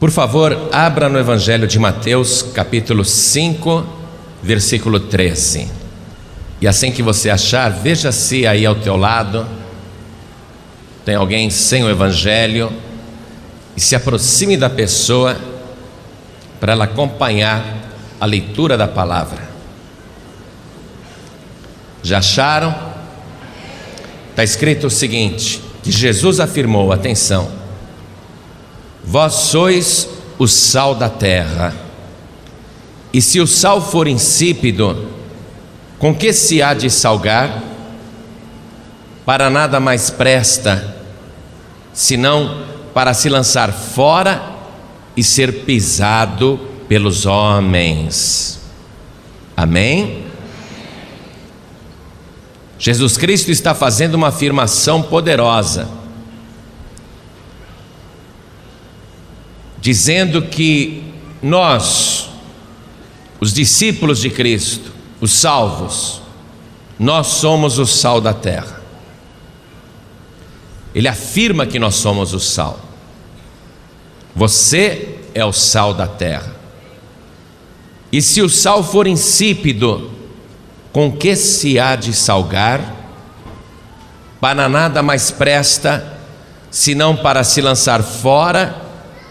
Por favor, abra no Evangelho de Mateus, capítulo 5, versículo 13. E assim que você achar, veja se aí ao teu lado tem alguém sem o Evangelho e se aproxime da pessoa para ela acompanhar a leitura da palavra. Já acharam? Está escrito o seguinte: que Jesus afirmou, atenção, Vós sois o sal da terra. E se o sal for insípido, com que se há de salgar? Para nada mais presta, senão para se lançar fora e ser pisado pelos homens. Amém? Jesus Cristo está fazendo uma afirmação poderosa dizendo que nós, os discípulos de Cristo, os salvos, nós somos o sal da terra. Ele afirma que nós somos o sal. Você é o sal da terra. E se o sal for insípido, com que se há de salgar? Para nada mais presta, senão para se lançar fora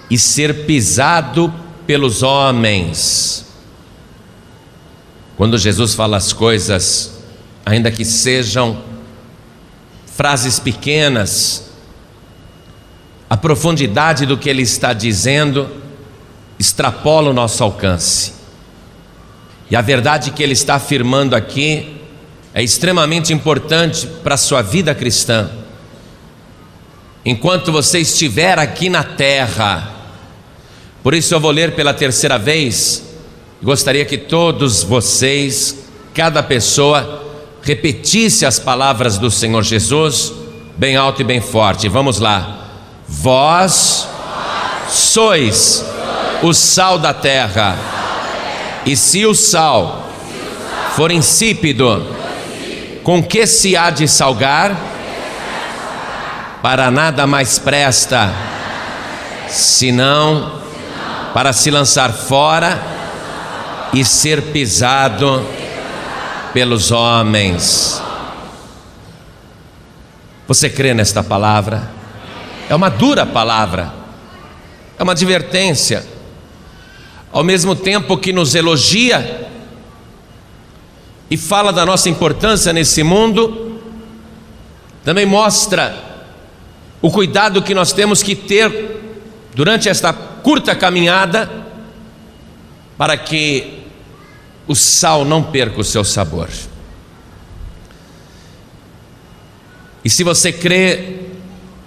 e ser pisado pelos homens. Quando Jesus fala as coisas, ainda que sejam frases pequenas, a profundidade do que ele está dizendo extrapola o nosso alcance. E a verdade que ele está afirmando aqui é extremamente importante para a sua vida cristã. Enquanto você estiver aqui na terra, por isso eu vou ler pela terceira vez. Gostaria que todos vocês, cada pessoa, repetisse as palavras do Senhor Jesus, bem alto e bem forte. Vamos lá. Vós sois o sal da terra, e se o sal for insípido, com que se há de salgar? Para nada mais presta, senão para se lançar fora e ser pisado pelos homens. Você crê nesta palavra? É uma dura palavra, é uma advertência, ao mesmo tempo que nos elogia e fala da nossa importância nesse mundo, também mostra o cuidado que nós temos que ter durante esta curta caminhada para que o sal não perca o seu sabor. E se você crê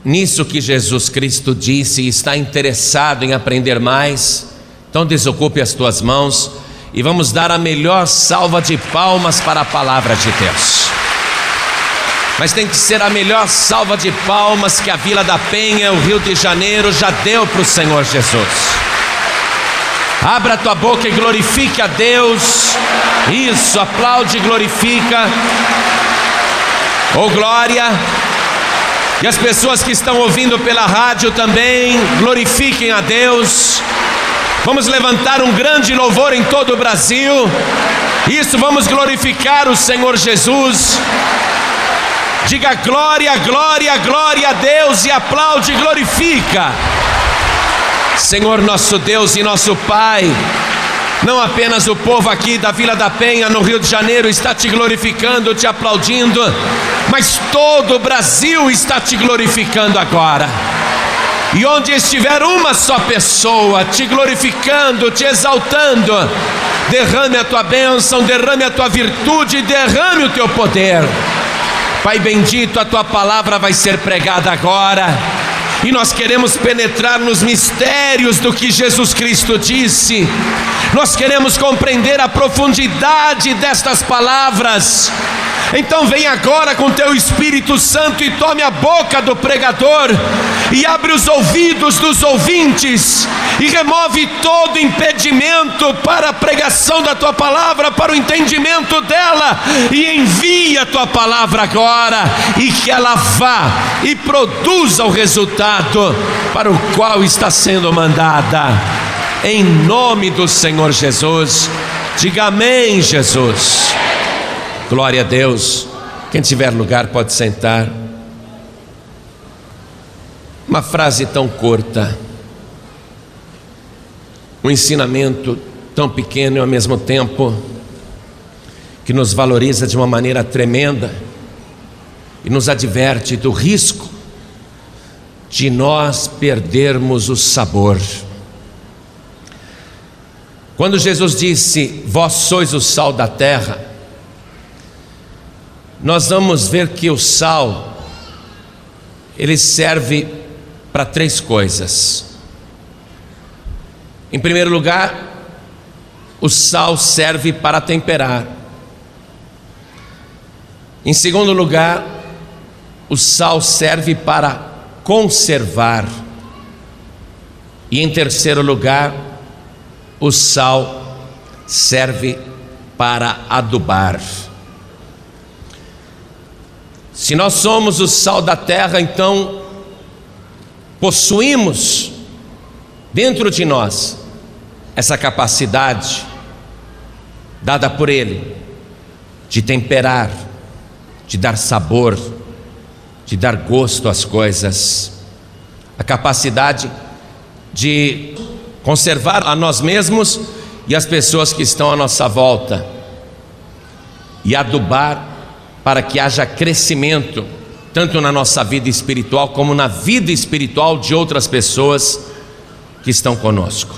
nisso que Jesus Cristo disse e está interessado em aprender mais, então desocupe as tuas mãos e vamos dar a melhor salva de palmas para a palavra de Deus mas tem que ser a melhor salva de palmas que a Vila da Penha, o Rio de Janeiro, já deu para o Senhor Jesus. Abra tua boca e glorifique a Deus. Isso, aplaude e glorifica. Oh glória. E as pessoas que estão ouvindo pela rádio também, glorifiquem a Deus. Vamos levantar um grande louvor em todo o Brasil. Isso, vamos glorificar o Senhor Jesus. Diga glória, glória, glória a Deus e aplaude, glorifica. Senhor nosso Deus e nosso Pai, não apenas o povo aqui da Vila da Penha, no Rio de Janeiro, está te glorificando, te aplaudindo, mas todo o Brasil está te glorificando agora. E onde estiver uma só pessoa te glorificando, te exaltando, derrame a tua bênção, derrame a tua virtude, derrame o teu poder. Pai bendito, a tua palavra vai ser pregada agora. E nós queremos penetrar nos mistérios do que Jesus Cristo disse. Nós queremos compreender a profundidade destas palavras. Então vem agora com teu Espírito Santo e tome a boca do pregador e abre os ouvidos dos ouvintes e remove todo impedimento para a pregação da tua palavra, para o entendimento dela e envia a tua palavra agora e que ela vá e produza o resultado para o qual está sendo mandada. Em nome do Senhor Jesus, diga amém, Jesus. Glória a Deus. Quem tiver lugar pode sentar. Uma frase tão curta, um ensinamento tão pequeno e ao mesmo tempo que nos valoriza de uma maneira tremenda e nos adverte do risco de nós perdermos o sabor. Quando Jesus disse: Vós sois o sal da terra, nós vamos ver que o sal ele serve para três coisas. Em primeiro lugar, o sal serve para temperar. Em segundo lugar, o sal serve para conservar. E em terceiro lugar, o sal serve para adubar. Se nós somos o sal da terra, então possuímos dentro de nós essa capacidade dada por Ele de temperar, de dar sabor, de dar gosto às coisas, a capacidade de conservar a nós mesmos e as pessoas que estão à nossa volta e adubar para que haja crescimento, tanto na nossa vida espiritual, como na vida espiritual de outras pessoas que estão conosco.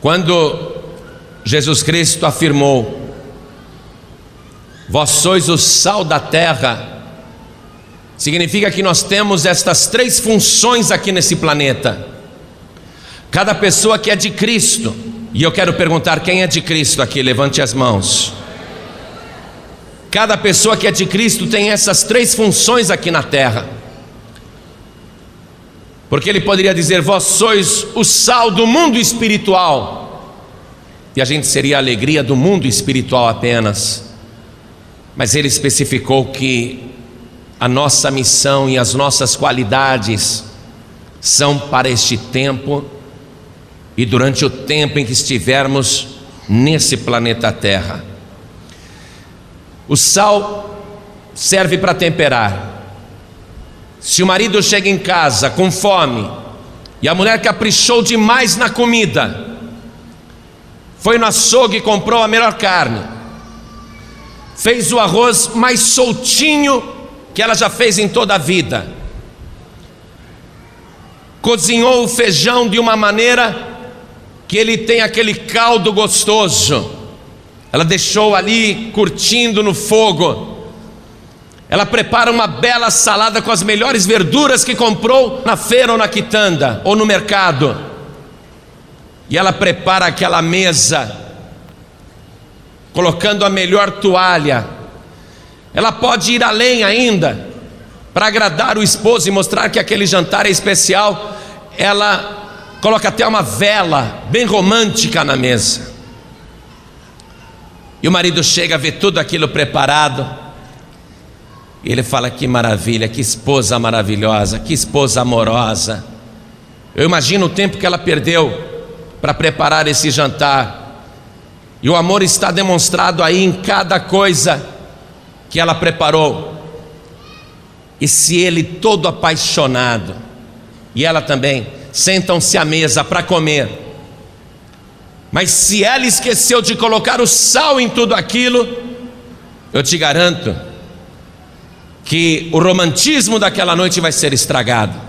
Quando Jesus Cristo afirmou: Vós sois o sal da terra, significa que nós temos estas três funções aqui nesse planeta. Cada pessoa que é de Cristo, e eu quero perguntar: quem é de Cristo aqui? Levante as mãos. Cada pessoa que é de Cristo tem essas três funções aqui na terra. Porque ele poderia dizer: Vós sois o sal do mundo espiritual, e a gente seria a alegria do mundo espiritual apenas. Mas ele especificou que a nossa missão e as nossas qualidades são para este tempo e durante o tempo em que estivermos nesse planeta Terra. O sal serve para temperar. Se o marido chega em casa com fome e a mulher caprichou demais na comida, foi no açougue e comprou a melhor carne, fez o arroz mais soltinho que ela já fez em toda a vida, cozinhou o feijão de uma maneira que ele tem aquele caldo gostoso ela deixou ali curtindo no fogo. Ela prepara uma bela salada com as melhores verduras que comprou na feira ou na quitanda ou no mercado. E ela prepara aquela mesa, colocando a melhor toalha. Ela pode ir além ainda, para agradar o esposo e mostrar que aquele jantar é especial. Ela coloca até uma vela bem romântica na mesa. E o marido chega a ver tudo aquilo preparado. E ele fala: Que maravilha, que esposa maravilhosa, que esposa amorosa. Eu imagino o tempo que ela perdeu para preparar esse jantar. E o amor está demonstrado aí em cada coisa que ela preparou. E se ele todo apaixonado, e ela também, sentam-se à mesa para comer. Mas se ela esqueceu de colocar o sal em tudo aquilo, eu te garanto que o romantismo daquela noite vai ser estragado.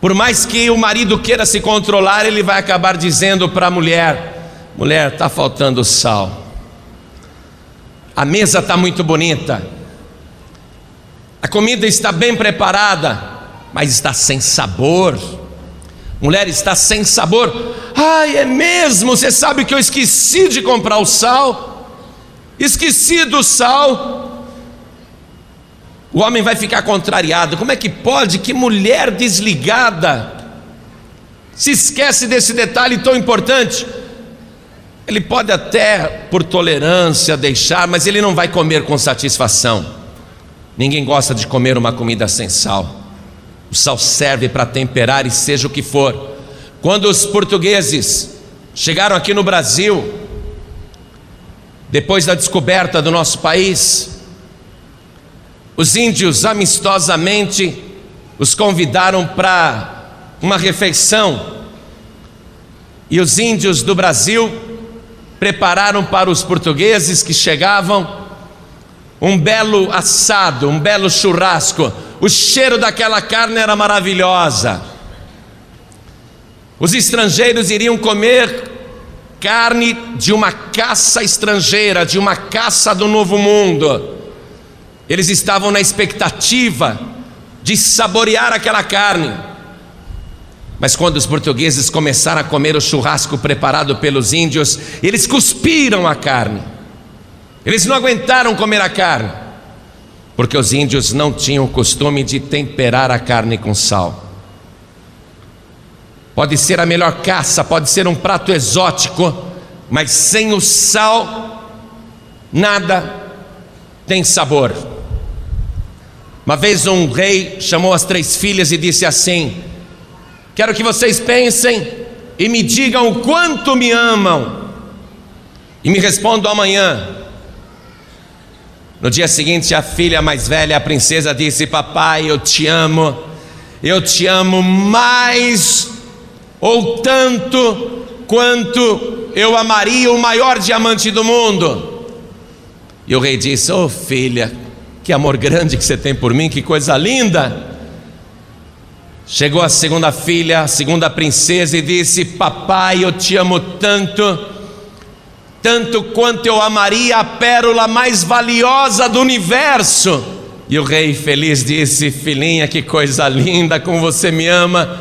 Por mais que o marido queira se controlar, ele vai acabar dizendo para a mulher: mulher, está faltando sal. A mesa está muito bonita, a comida está bem preparada, mas está sem sabor. Mulher está sem sabor. Ai, é mesmo? Você sabe que eu esqueci de comprar o sal? esquecido o sal, o homem vai ficar contrariado. Como é que pode? Que mulher desligada se esquece desse detalhe tão importante. Ele pode até, por tolerância, deixar, mas ele não vai comer com satisfação. Ninguém gosta de comer uma comida sem sal. O sal serve para temperar e seja o que for. Quando os portugueses chegaram aqui no Brasil, depois da descoberta do nosso país, os índios amistosamente os convidaram para uma refeição. E os índios do Brasil prepararam para os portugueses que chegavam um belo assado, um belo churrasco. O cheiro daquela carne era maravilhosa. Os estrangeiros iriam comer carne de uma caça estrangeira, de uma caça do novo mundo. Eles estavam na expectativa de saborear aquela carne. Mas quando os portugueses começaram a comer o churrasco preparado pelos índios, eles cuspiram a carne. Eles não aguentaram comer a carne, porque os índios não tinham o costume de temperar a carne com sal. Pode ser a melhor caça, pode ser um prato exótico, mas sem o sal, nada tem sabor. Uma vez um rei chamou as três filhas e disse assim: Quero que vocês pensem e me digam o quanto me amam, e me respondam amanhã. No dia seguinte, a filha mais velha, a princesa, disse: Papai, eu te amo, eu te amo mais ou tanto quanto eu amaria o maior diamante do mundo. E o rei disse: Oh filha, que amor grande que você tem por mim, que coisa linda. Chegou a segunda filha, a segunda princesa, e disse: Papai, eu te amo tanto tanto quanto eu amaria a pérola mais valiosa do universo. E o rei feliz disse: Filhinha, que coisa linda, como você me ama.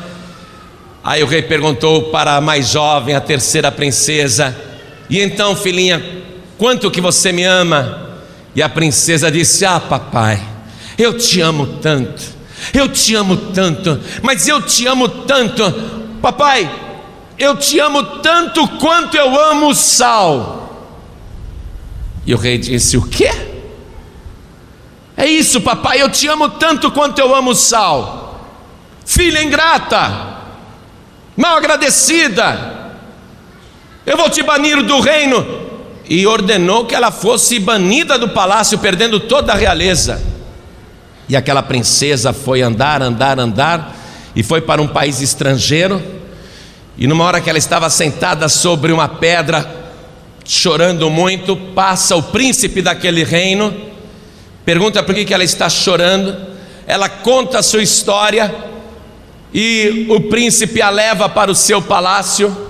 Aí o rei perguntou para a mais jovem, a terceira princesa: E então, filhinha, quanto que você me ama? E a princesa disse: Ah, papai, eu te amo tanto, eu te amo tanto, mas eu te amo tanto, papai, eu te amo tanto quanto eu amo o sal. E o rei disse: O quê? É isso, papai, eu te amo tanto quanto eu amo o sal. Filha ingrata, mal agradecida, eu vou te banir do reino. E ordenou que ela fosse banida do palácio, perdendo toda a realeza. E aquela princesa foi andar, andar, andar, e foi para um país estrangeiro e numa hora que ela estava sentada sobre uma pedra, chorando muito, passa o príncipe daquele reino, pergunta por que, ela está chorando, ela conta a sua história, e o príncipe a leva para o seu palácio,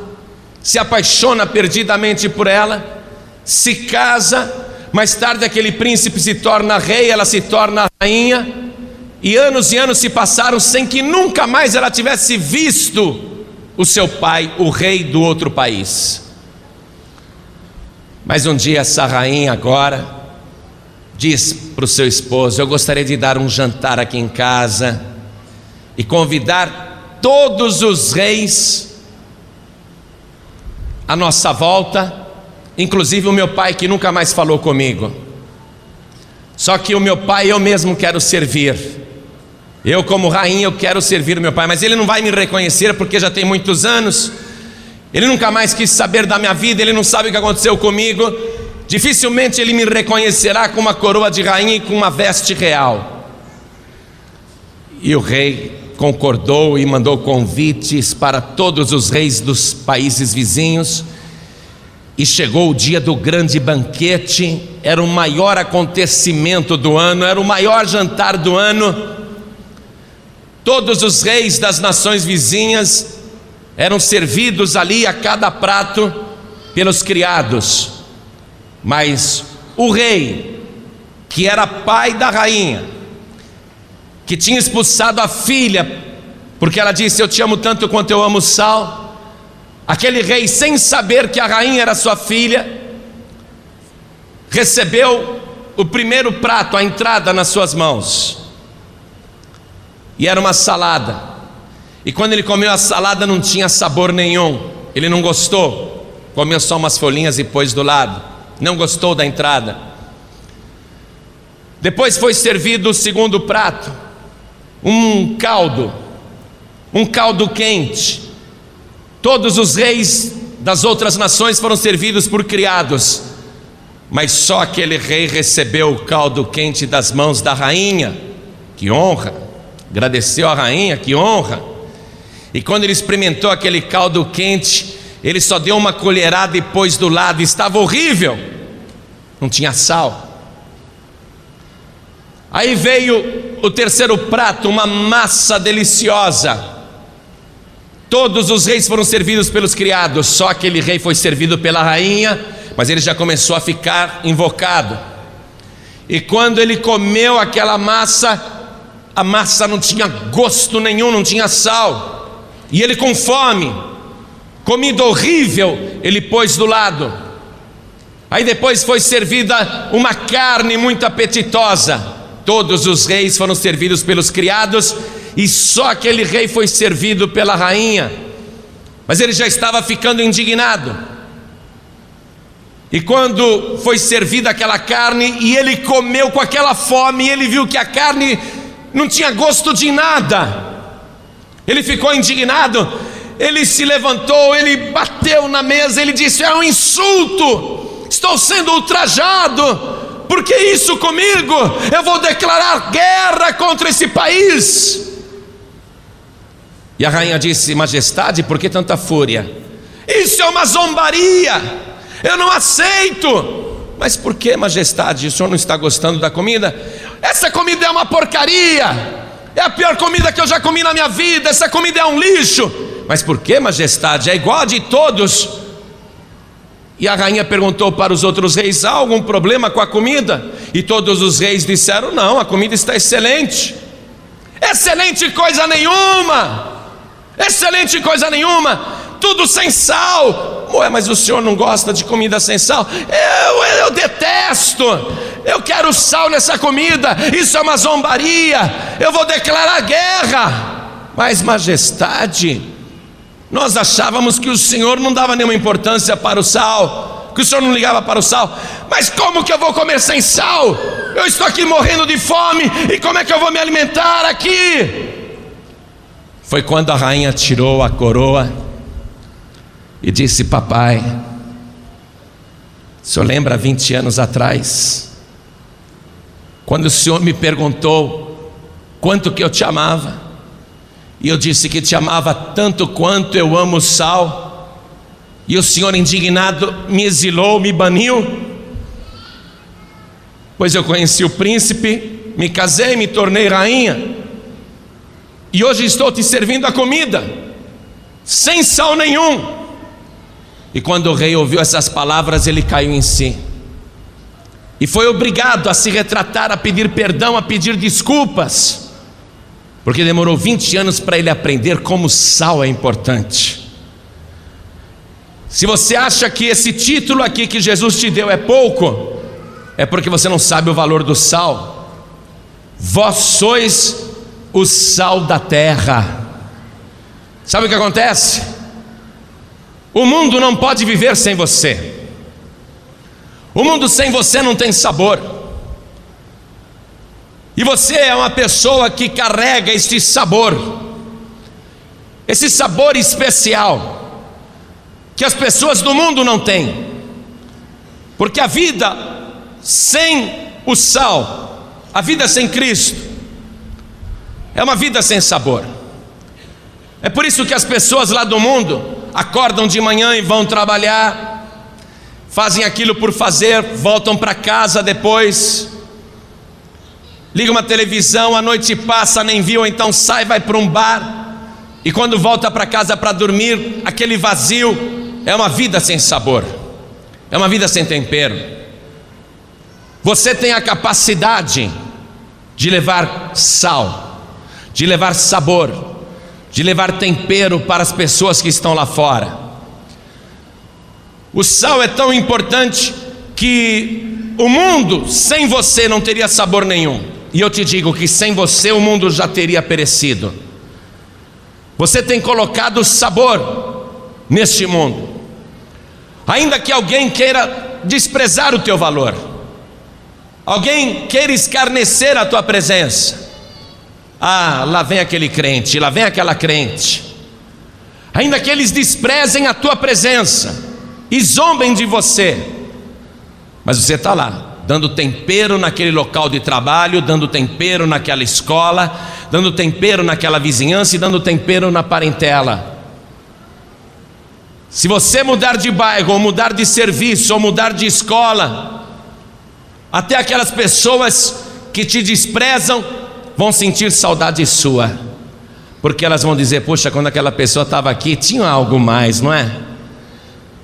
se apaixona perdidamente por ela, se casa, mais tarde aquele príncipe se torna rei, ela se torna rainha, e anos e anos se passaram sem que nunca mais ela tivesse visto o seu pai, o rei do outro país. Mas um dia essa rainha agora diz para o seu esposo: Eu gostaria de dar um jantar aqui em casa e convidar todos os reis à nossa volta, inclusive o meu pai que nunca mais falou comigo. Só que o meu pai eu mesmo quero servir. Eu, como rainha, eu quero servir meu pai, mas ele não vai me reconhecer porque já tem muitos anos. Ele nunca mais quis saber da minha vida, ele não sabe o que aconteceu comigo. Dificilmente ele me reconhecerá com uma coroa de rainha e com uma veste real. E o rei concordou e mandou convites para todos os reis dos países vizinhos. E chegou o dia do grande banquete, era o maior acontecimento do ano, era o maior jantar do ano. Todos os reis das nações vizinhas eram servidos ali a cada prato pelos criados, mas o rei, que era pai da rainha, que tinha expulsado a filha, porque ela disse: Eu te amo tanto quanto eu amo sal. Aquele rei, sem saber que a rainha era sua filha, recebeu o primeiro prato, a entrada nas suas mãos. E era uma salada. E quando ele comeu a salada não tinha sabor nenhum. Ele não gostou. Comeu só umas folhinhas e pôs do lado. Não gostou da entrada. Depois foi servido o segundo prato, um caldo, um caldo quente. Todos os reis das outras nações foram servidos por criados, mas só aquele rei recebeu o caldo quente das mãos da rainha. Que honra! Agradeceu a rainha, que honra! E quando ele experimentou aquele caldo quente, ele só deu uma colherada e pôs do lado, estava horrível, não tinha sal. Aí veio o terceiro prato, uma massa deliciosa. Todos os reis foram servidos pelos criados, só aquele rei foi servido pela rainha, mas ele já começou a ficar invocado. E quando ele comeu aquela massa, a massa não tinha gosto nenhum, não tinha sal. E ele com fome, comida horrível, ele pôs do lado. Aí depois foi servida uma carne muito apetitosa. Todos os reis foram servidos pelos criados e só aquele rei foi servido pela rainha. Mas ele já estava ficando indignado. E quando foi servida aquela carne e ele comeu com aquela fome, ele viu que a carne não tinha gosto de nada. Ele ficou indignado, ele se levantou, ele bateu na mesa, ele disse: É um insulto, estou sendo ultrajado por que isso comigo? Eu vou declarar guerra contra esse país. E a rainha disse: Majestade, por que tanta fúria? Isso é uma zombaria, eu não aceito. Mas por que, majestade, o senhor não está gostando da comida? Essa comida é uma porcaria, é a pior comida que eu já comi na minha vida, essa comida é um lixo. Mas por que, majestade? É igual a de todos. E a rainha perguntou para os outros reis: há algum problema com a comida? E todos os reis disseram: não, a comida está excelente. Excelente coisa nenhuma! Excelente coisa nenhuma! Tudo sem sal. Ué, mas o senhor não gosta de comida sem sal? Eu, eu detesto. Eu quero sal nessa comida. Isso é uma zombaria. Eu vou declarar guerra. Mas, majestade, nós achávamos que o Senhor não dava nenhuma importância para o sal, que o Senhor não ligava para o sal. Mas como que eu vou comer sem sal? Eu estou aqui morrendo de fome e como é que eu vou me alimentar aqui? Foi quando a rainha tirou a coroa e disse: Papai, o senhor lembra 20 anos atrás, quando o senhor me perguntou quanto que eu te amava? E eu disse que te amava tanto quanto eu amo o sal. E o Senhor, indignado, me exilou, me baniu. Pois eu conheci o príncipe, me casei, me tornei rainha. E hoje estou te servindo a comida, sem sal nenhum. E quando o rei ouviu essas palavras, ele caiu em si. E foi obrigado a se retratar, a pedir perdão, a pedir desculpas porque demorou 20 anos para ele aprender como sal é importante. Se você acha que esse título aqui que Jesus te deu é pouco, é porque você não sabe o valor do sal. Vós sois o sal da terra. Sabe o que acontece? O mundo não pode viver sem você. O mundo sem você não tem sabor. E você é uma pessoa que carrega este sabor, esse sabor especial, que as pessoas do mundo não têm, porque a vida sem o sal, a vida sem Cristo, é uma vida sem sabor. É por isso que as pessoas lá do mundo acordam de manhã e vão trabalhar, fazem aquilo por fazer, voltam para casa depois, liga uma televisão, a noite passa, nem viu, então sai, vai para um bar, e quando volta para casa para dormir, aquele vazio é uma vida sem sabor, é uma vida sem tempero. Você tem a capacidade de levar sal, de levar sabor, de levar tempero para as pessoas que estão lá fora. O sal é tão importante que o mundo sem você não teria sabor nenhum. E eu te digo que sem você o mundo já teria perecido. Você tem colocado sabor neste mundo. Ainda que alguém queira desprezar o teu valor, alguém queira escarnecer a tua presença. Ah, lá vem aquele crente, lá vem aquela crente. Ainda que eles desprezem a tua presença e zombem de você, mas você está lá, dando tempero naquele local de trabalho, dando tempero naquela escola, dando tempero naquela vizinhança e dando tempero na parentela. Se você mudar de bairro, ou mudar de serviço, ou mudar de escola, até aquelas pessoas que te desprezam vão sentir saudade sua, porque elas vão dizer: Poxa, quando aquela pessoa estava aqui, tinha algo mais, não é?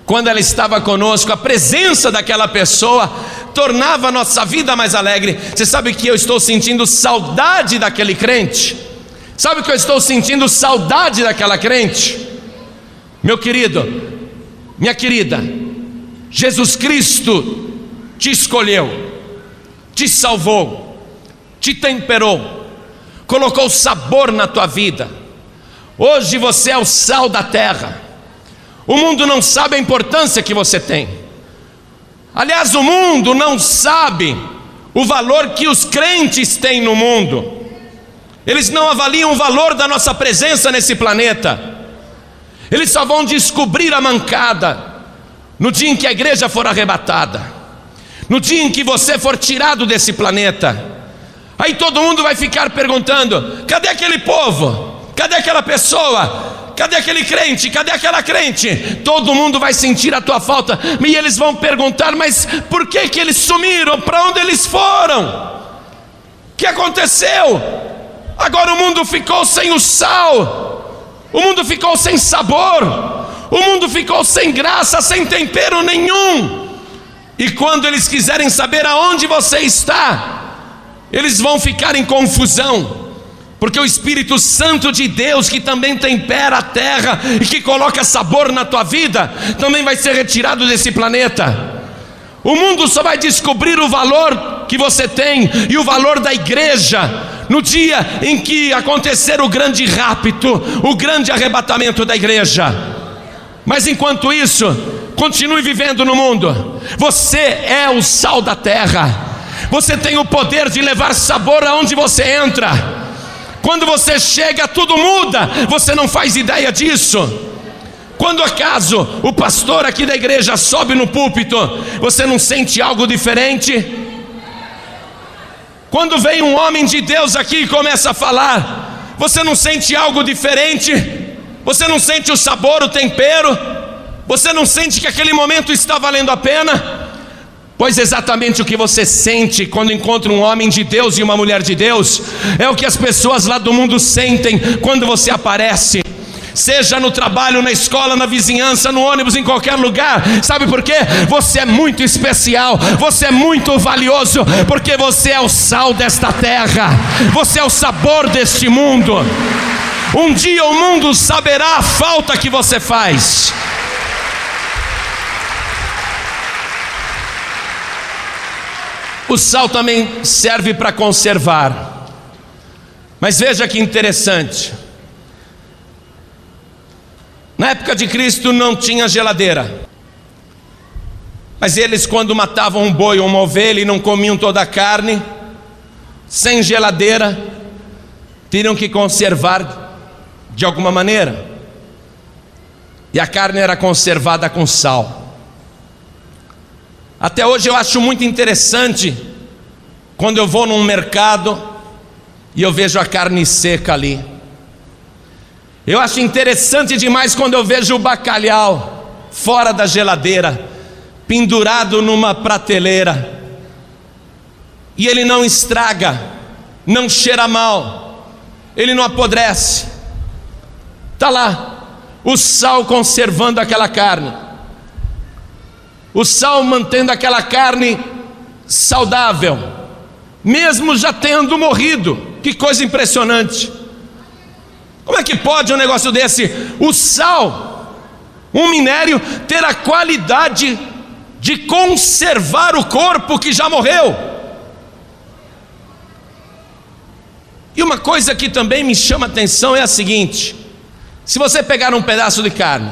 quando ela estava conosco, a presença daquela pessoa tornava a nossa vida mais alegre. Você sabe que eu estou sentindo saudade daquele crente? Sabe que eu estou sentindo saudade daquela crente? Meu querido, minha querida, Jesus Cristo te escolheu, te salvou, te temperou, colocou sabor na tua vida. Hoje você é o sal da terra. O mundo não sabe a importância que você tem. Aliás, o mundo não sabe o valor que os crentes têm no mundo. Eles não avaliam o valor da nossa presença nesse planeta. Eles só vão descobrir a mancada no dia em que a igreja for arrebatada, no dia em que você for tirado desse planeta. Aí todo mundo vai ficar perguntando: cadê aquele povo? Cadê aquela pessoa? Cadê aquele crente? Cadê aquela crente? Todo mundo vai sentir a tua falta e eles vão perguntar: mas por que que eles sumiram? Para onde eles foram? O que aconteceu? Agora o mundo ficou sem o sal, o mundo ficou sem sabor, o mundo ficou sem graça, sem tempero nenhum. E quando eles quiserem saber aonde você está, eles vão ficar em confusão porque o Espírito Santo de Deus, que também tempera a terra e que coloca sabor na tua vida, também vai ser retirado desse planeta. O mundo só vai descobrir o valor que você tem e o valor da igreja no dia em que acontecer o grande rapto, o grande arrebatamento da igreja. Mas enquanto isso, continue vivendo no mundo. Você é o sal da terra. Você tem o poder de levar sabor aonde você entra. Quando você chega, tudo muda, você não faz ideia disso. Quando acaso o pastor aqui da igreja sobe no púlpito, você não sente algo diferente? Quando vem um homem de Deus aqui e começa a falar, você não sente algo diferente? Você não sente o sabor, o tempero? Você não sente que aquele momento está valendo a pena? Pois exatamente o que você sente quando encontra um homem de Deus e uma mulher de Deus é o que as pessoas lá do mundo sentem quando você aparece. Seja no trabalho, na escola, na vizinhança, no ônibus, em qualquer lugar, sabe por quê? Você é muito especial, você é muito valioso, porque você é o sal desta terra, você é o sabor deste mundo. Um dia o mundo saberá a falta que você faz. O sal também serve para conservar. Mas veja que interessante. Na época de Cristo não tinha geladeira. Mas eles, quando matavam um boi ou uma ovelha e não comiam toda a carne, sem geladeira, teriam que conservar de alguma maneira. E a carne era conservada com sal. Até hoje eu acho muito interessante quando eu vou num mercado e eu vejo a carne seca ali. Eu acho interessante demais quando eu vejo o bacalhau fora da geladeira, pendurado numa prateleira. E ele não estraga, não cheira mal, ele não apodrece. Está lá, o sal conservando aquela carne o sal mantendo aquela carne saudável, mesmo já tendo morrido. Que coisa impressionante! Como é que pode um negócio desse? O sal, um minério, ter a qualidade de conservar o corpo que já morreu. E uma coisa que também me chama atenção é a seguinte: se você pegar um pedaço de carne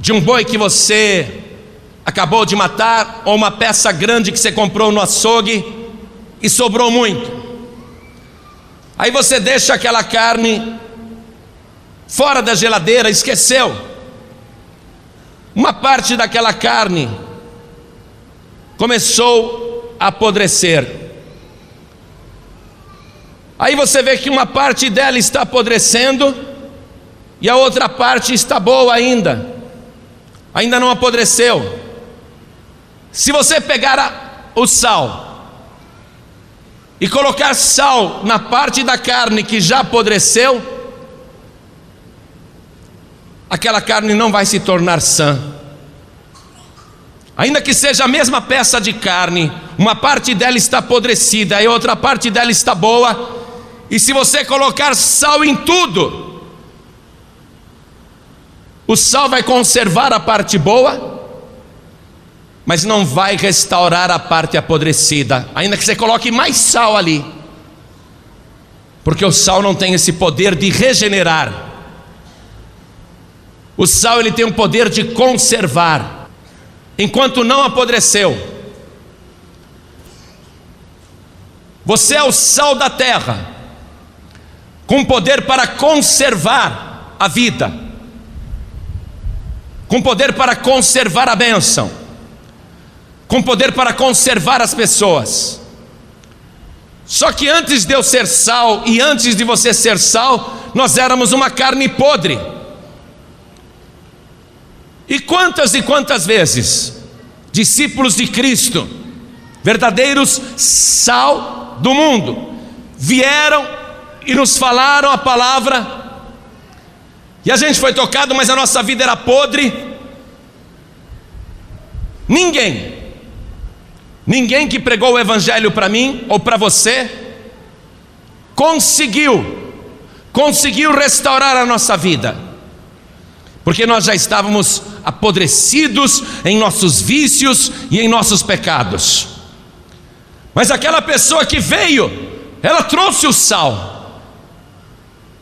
de um boi que você acabou de matar, ou uma peça grande que você comprou no açougue e sobrou muito, aí você deixa aquela carne fora da geladeira, esqueceu. Uma parte daquela carne começou a apodrecer. Aí você vê que uma parte dela está apodrecendo e a outra parte está boa ainda, ainda não apodreceu. Se você pegar a, o sal e colocar sal na parte da carne que já apodreceu, aquela carne não vai se tornar sã. Ainda que seja a mesma peça de carne, uma parte dela está apodrecida e outra parte dela está boa, e se você colocar sal em tudo, o sal vai conservar a parte boa, mas não vai restaurar a parte apodrecida, ainda que você coloque mais sal ali, porque o sal não tem esse poder de regenerar. O sal ele tem o poder de conservar, enquanto não apodreceu. Você é o sal da terra, com poder para conservar a vida, com poder para conservar a bênção, com poder para conservar as pessoas. Só que antes de eu ser sal e antes de você ser sal, nós éramos uma carne podre. E quantas e quantas vezes discípulos de Cristo, verdadeiros sal do mundo, vieram e nos falaram a palavra, e a gente foi tocado, mas a nossa vida era podre. Ninguém, ninguém que pregou o Evangelho para mim ou para você, conseguiu, conseguiu restaurar a nossa vida. Porque nós já estávamos apodrecidos em nossos vícios e em nossos pecados. Mas aquela pessoa que veio, ela trouxe o sal,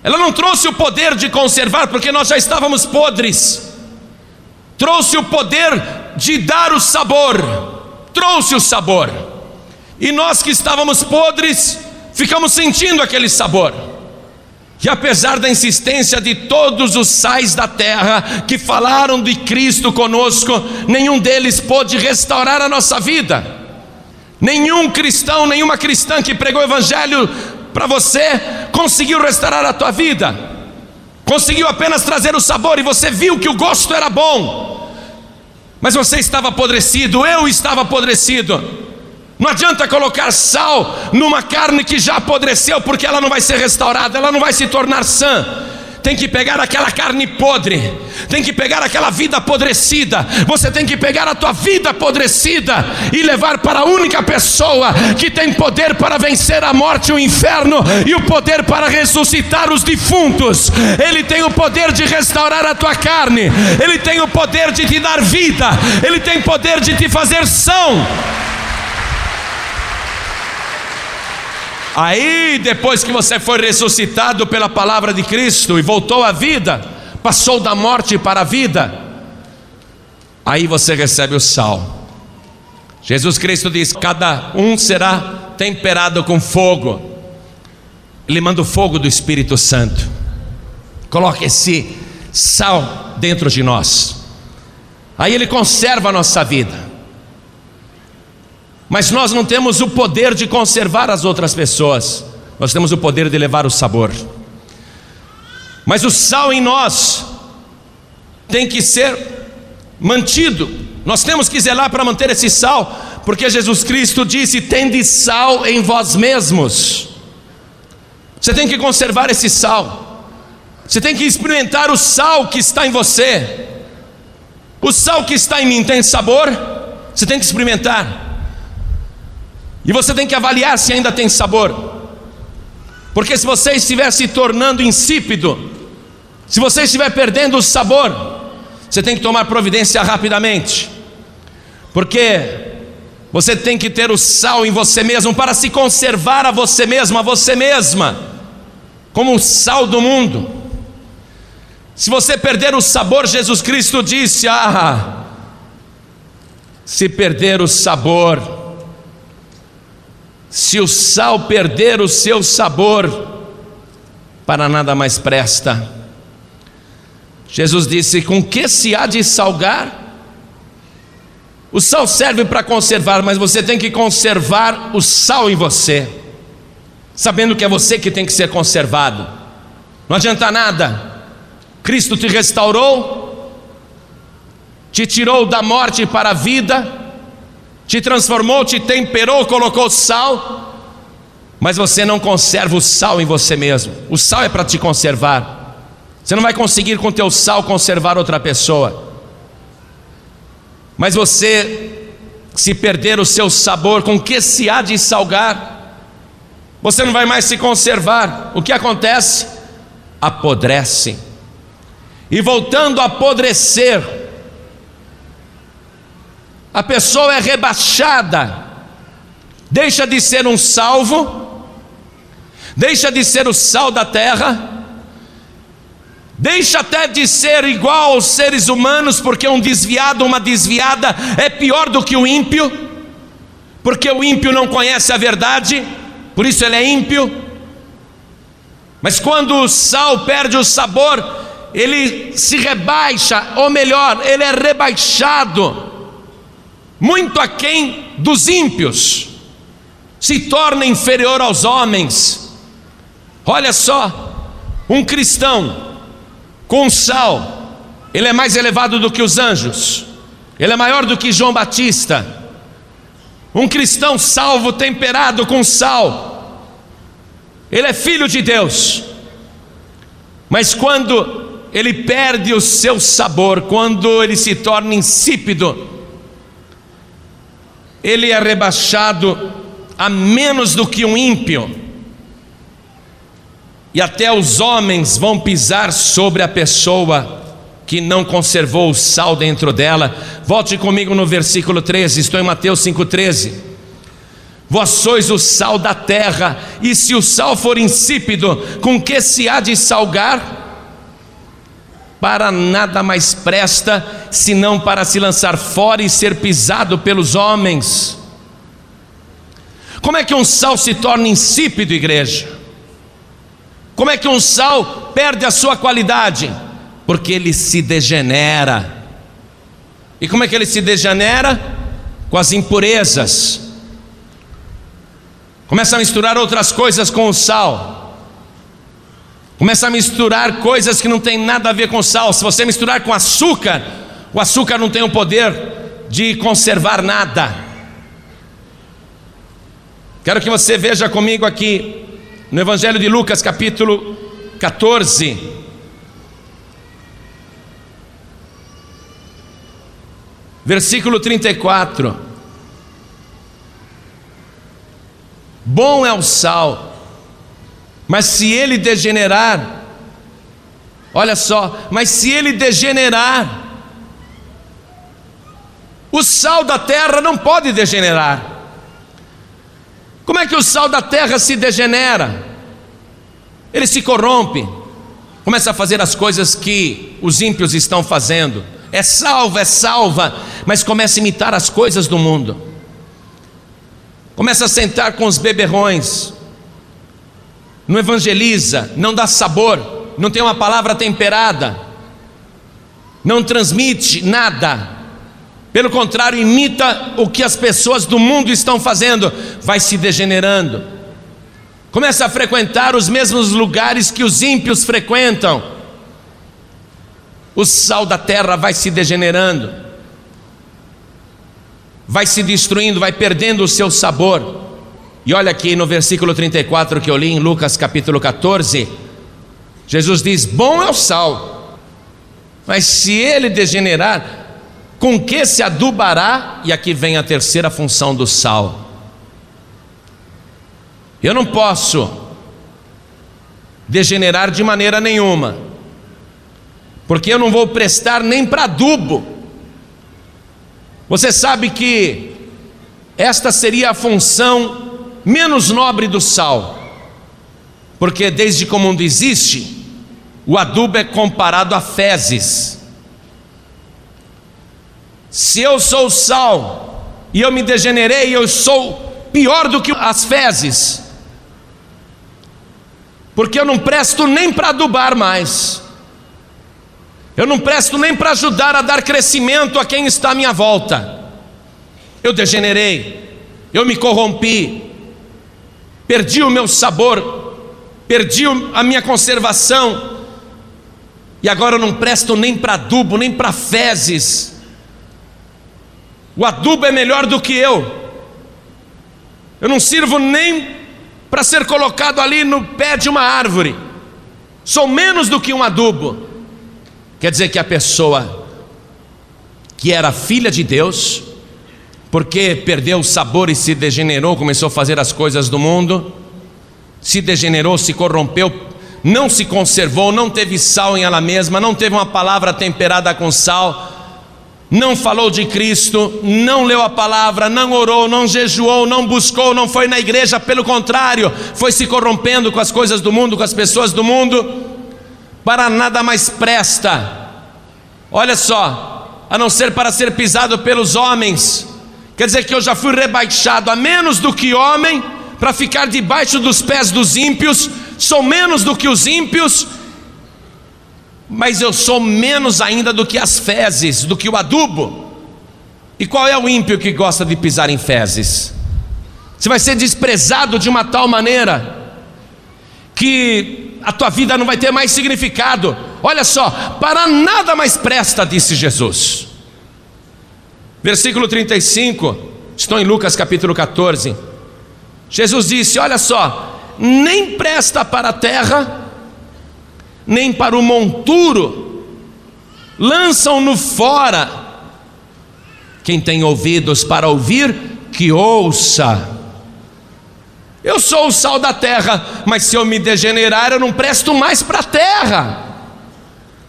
ela não trouxe o poder de conservar, porque nós já estávamos podres, trouxe o poder de dar o sabor, trouxe o sabor, e nós que estávamos podres, ficamos sentindo aquele sabor. E apesar da insistência de todos os sais da terra que falaram de Cristo conosco, nenhum deles pôde restaurar a nossa vida. Nenhum cristão, nenhuma cristã que pregou o Evangelho para você conseguiu restaurar a tua vida, conseguiu apenas trazer o sabor e você viu que o gosto era bom, mas você estava apodrecido, eu estava apodrecido. Não adianta colocar sal numa carne que já apodreceu, porque ela não vai ser restaurada, ela não vai se tornar sã. Tem que pegar aquela carne podre, tem que pegar aquela vida apodrecida. Você tem que pegar a tua vida apodrecida e levar para a única pessoa que tem poder para vencer a morte e o inferno e o poder para ressuscitar os defuntos. Ele tem o poder de restaurar a tua carne, ele tem o poder de te dar vida, ele tem poder de te fazer são. Aí, depois que você foi ressuscitado pela palavra de Cristo e voltou à vida, passou da morte para a vida, aí você recebe o sal. Jesus Cristo diz: cada um será temperado com fogo. Ele manda o fogo do Espírito Santo. Coloque esse sal dentro de nós. Aí ele conserva a nossa vida. Mas nós não temos o poder de conservar as outras pessoas, nós temos o poder de levar o sabor. Mas o sal em nós tem que ser mantido, nós temos que zelar para manter esse sal, porque Jesus Cristo disse: tende sal em vós mesmos. Você tem que conservar esse sal, você tem que experimentar o sal que está em você. O sal que está em mim tem sabor, você tem que experimentar. E você tem que avaliar se ainda tem sabor. Porque se você estiver se tornando insípido, se você estiver perdendo o sabor, você tem que tomar providência rapidamente. Porque você tem que ter o sal em você mesmo para se conservar a você mesmo, a você mesma, como o sal do mundo. Se você perder o sabor, Jesus Cristo disse: Ah, se perder o sabor, se o sal perder o seu sabor, para nada mais presta. Jesus disse: Com que se há de salgar? O sal serve para conservar, mas você tem que conservar o sal em você, sabendo que é você que tem que ser conservado. Não adianta nada. Cristo te restaurou, te tirou da morte para a vida, te transformou, te temperou, colocou sal, mas você não conserva o sal em você mesmo. O sal é para te conservar. Você não vai conseguir com teu sal conservar outra pessoa. Mas você, se perder o seu sabor, com que se há de salgar? Você não vai mais se conservar. O que acontece? Apodrece. E voltando a apodrecer, a pessoa é rebaixada, deixa de ser um salvo. Deixa de ser o sal da terra, deixa até de ser igual aos seres humanos, porque um desviado, uma desviada é pior do que o ímpio, porque o ímpio não conhece a verdade, por isso ele é ímpio. Mas quando o sal perde o sabor, ele se rebaixa, ou melhor, ele é rebaixado, muito aquém dos ímpios, se torna inferior aos homens Olha só, um cristão com sal, ele é mais elevado do que os anjos, ele é maior do que João Batista. Um cristão salvo, temperado com sal, ele é filho de Deus. Mas quando ele perde o seu sabor, quando ele se torna insípido, ele é rebaixado a menos do que um ímpio e até os homens vão pisar sobre a pessoa que não conservou o sal dentro dela. Volte comigo no versículo 13, estou em Mateus 5,13. Vós sois o sal da terra, e se o sal for insípido, com que se há de salgar? Para nada mais presta, senão para se lançar fora e ser pisado pelos homens. Como é que um sal se torna insípido, igreja? Como é que um sal perde a sua qualidade? Porque ele se degenera. E como é que ele se degenera? Com as impurezas. Começa a misturar outras coisas com o sal. Começa a misturar coisas que não tem nada a ver com sal. Se você misturar com açúcar, o açúcar não tem o poder de conservar nada. Quero que você veja comigo aqui no Evangelho de Lucas, capítulo 14. Versículo 34. Bom é o sal, mas se ele degenerar, olha só, mas se ele degenerar, o sal da terra não pode degenerar. Como é que o sal da terra se degenera? Ele se corrompe, começa a fazer as coisas que os ímpios estão fazendo. É salva, é salva, mas começa a imitar as coisas do mundo. Começa a sentar com os beberrões. Não evangeliza, não dá sabor, não tem uma palavra temperada, não transmite nada. Pelo contrário, imita o que as pessoas do mundo estão fazendo, vai se degenerando. Começa a frequentar os mesmos lugares que os ímpios frequentam. O sal da terra vai se degenerando, vai se destruindo, vai perdendo o seu sabor. E olha aqui no versículo 34 que eu li em Lucas capítulo 14, Jesus diz: Bom é o sal, mas se ele degenerar, com que se adubará? E aqui vem a terceira função do sal. Eu não posso degenerar de maneira nenhuma, porque eu não vou prestar nem para adubo. Você sabe que esta seria a função menos nobre do sal, porque desde que o mundo existe, o adubo é comparado a fezes. Se eu sou sal e eu me degenerei, eu sou pior do que as fezes, porque eu não presto nem para adubar mais. Eu não presto nem para ajudar a dar crescimento a quem está à minha volta. Eu degenerei, eu me corrompi, perdi o meu sabor, perdi a minha conservação, e agora eu não presto nem para adubo, nem para fezes. O adubo é melhor do que eu. Eu não sirvo nem para ser colocado ali no pé de uma árvore. Sou menos do que um adubo. Quer dizer que a pessoa que era filha de Deus, porque perdeu o sabor e se degenerou, começou a fazer as coisas do mundo, se degenerou, se corrompeu, não se conservou, não teve sal em ela mesma, não teve uma palavra temperada com sal, não falou de Cristo, não leu a palavra, não orou, não jejuou, não buscou, não foi na igreja, pelo contrário, foi se corrompendo com as coisas do mundo, com as pessoas do mundo para nada mais presta. Olha só, a não ser para ser pisado pelos homens. Quer dizer que eu já fui rebaixado a menos do que homem, para ficar debaixo dos pés dos ímpios, sou menos do que os ímpios, mas eu sou menos ainda do que as fezes, do que o adubo. E qual é o ímpio que gosta de pisar em fezes? Você vai ser desprezado de uma tal maneira que a tua vida não vai ter mais significado. Olha só, para nada mais presta, disse Jesus. Versículo 35, estou em Lucas capítulo 14. Jesus disse: Olha só, nem presta para a terra, nem para o monturo, lançam-no fora. Quem tem ouvidos para ouvir, que ouça. Eu sou o sal da terra, mas se eu me degenerar, eu não presto mais para a terra.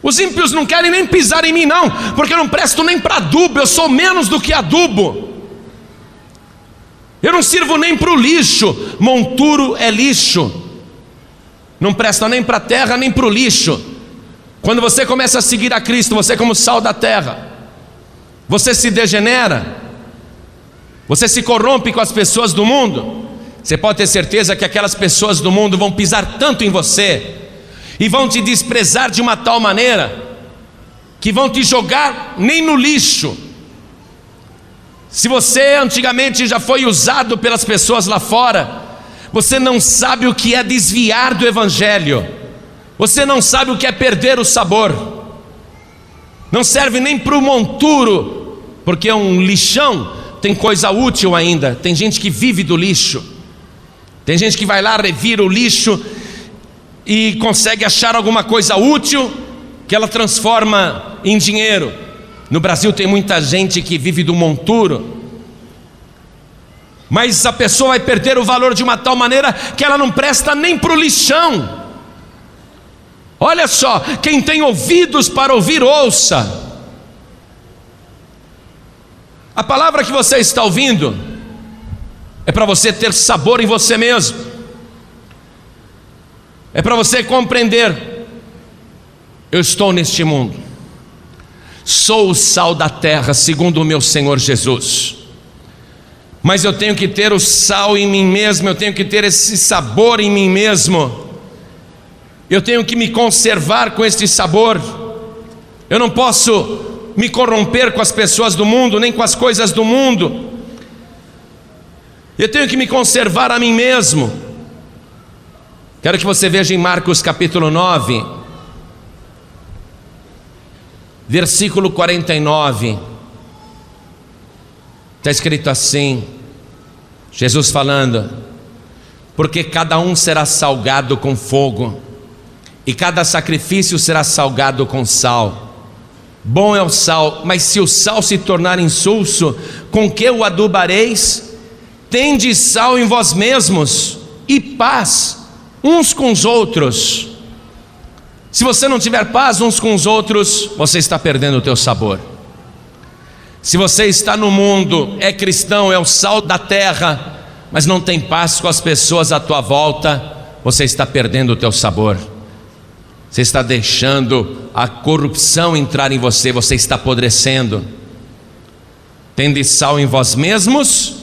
Os ímpios não querem nem pisar em mim, não, porque eu não presto nem para adubo, eu sou menos do que adubo. Eu não sirvo nem para o lixo, monturo é lixo, não presta nem para a terra nem para o lixo. Quando você começa a seguir a Cristo, você, como sal da terra, você se degenera, você se corrompe com as pessoas do mundo. Você pode ter certeza que aquelas pessoas do mundo vão pisar tanto em você e vão te desprezar de uma tal maneira que vão te jogar nem no lixo. Se você antigamente já foi usado pelas pessoas lá fora, você não sabe o que é desviar do Evangelho, você não sabe o que é perder o sabor, não serve nem para o monturo, porque um lixão, tem coisa útil ainda, tem gente que vive do lixo. Tem gente que vai lá, revira o lixo e consegue achar alguma coisa útil que ela transforma em dinheiro. No Brasil tem muita gente que vive do monturo. Mas a pessoa vai perder o valor de uma tal maneira que ela não presta nem para o lixão. Olha só, quem tem ouvidos para ouvir, ouça. A palavra que você está ouvindo é para você ter sabor em você mesmo, é para você compreender: eu estou neste mundo, sou o sal da terra, segundo o meu Senhor Jesus, mas eu tenho que ter o sal em mim mesmo, eu tenho que ter esse sabor em mim mesmo, eu tenho que me conservar com este sabor, eu não posso me corromper com as pessoas do mundo, nem com as coisas do mundo, eu tenho que me conservar a mim mesmo. Quero que você veja em Marcos capítulo 9, versículo 49. Está escrito assim: Jesus falando, porque cada um será salgado com fogo, e cada sacrifício será salgado com sal. Bom é o sal, mas se o sal se tornar insulso, com que o adubareis? Tende sal em vós mesmos e paz uns com os outros. Se você não tiver paz uns com os outros, você está perdendo o teu sabor. Se você está no mundo, é cristão, é o sal da terra, mas não tem paz com as pessoas à tua volta, você está perdendo o teu sabor. Você está deixando a corrupção entrar em você, você está apodrecendo. Tende sal em vós mesmos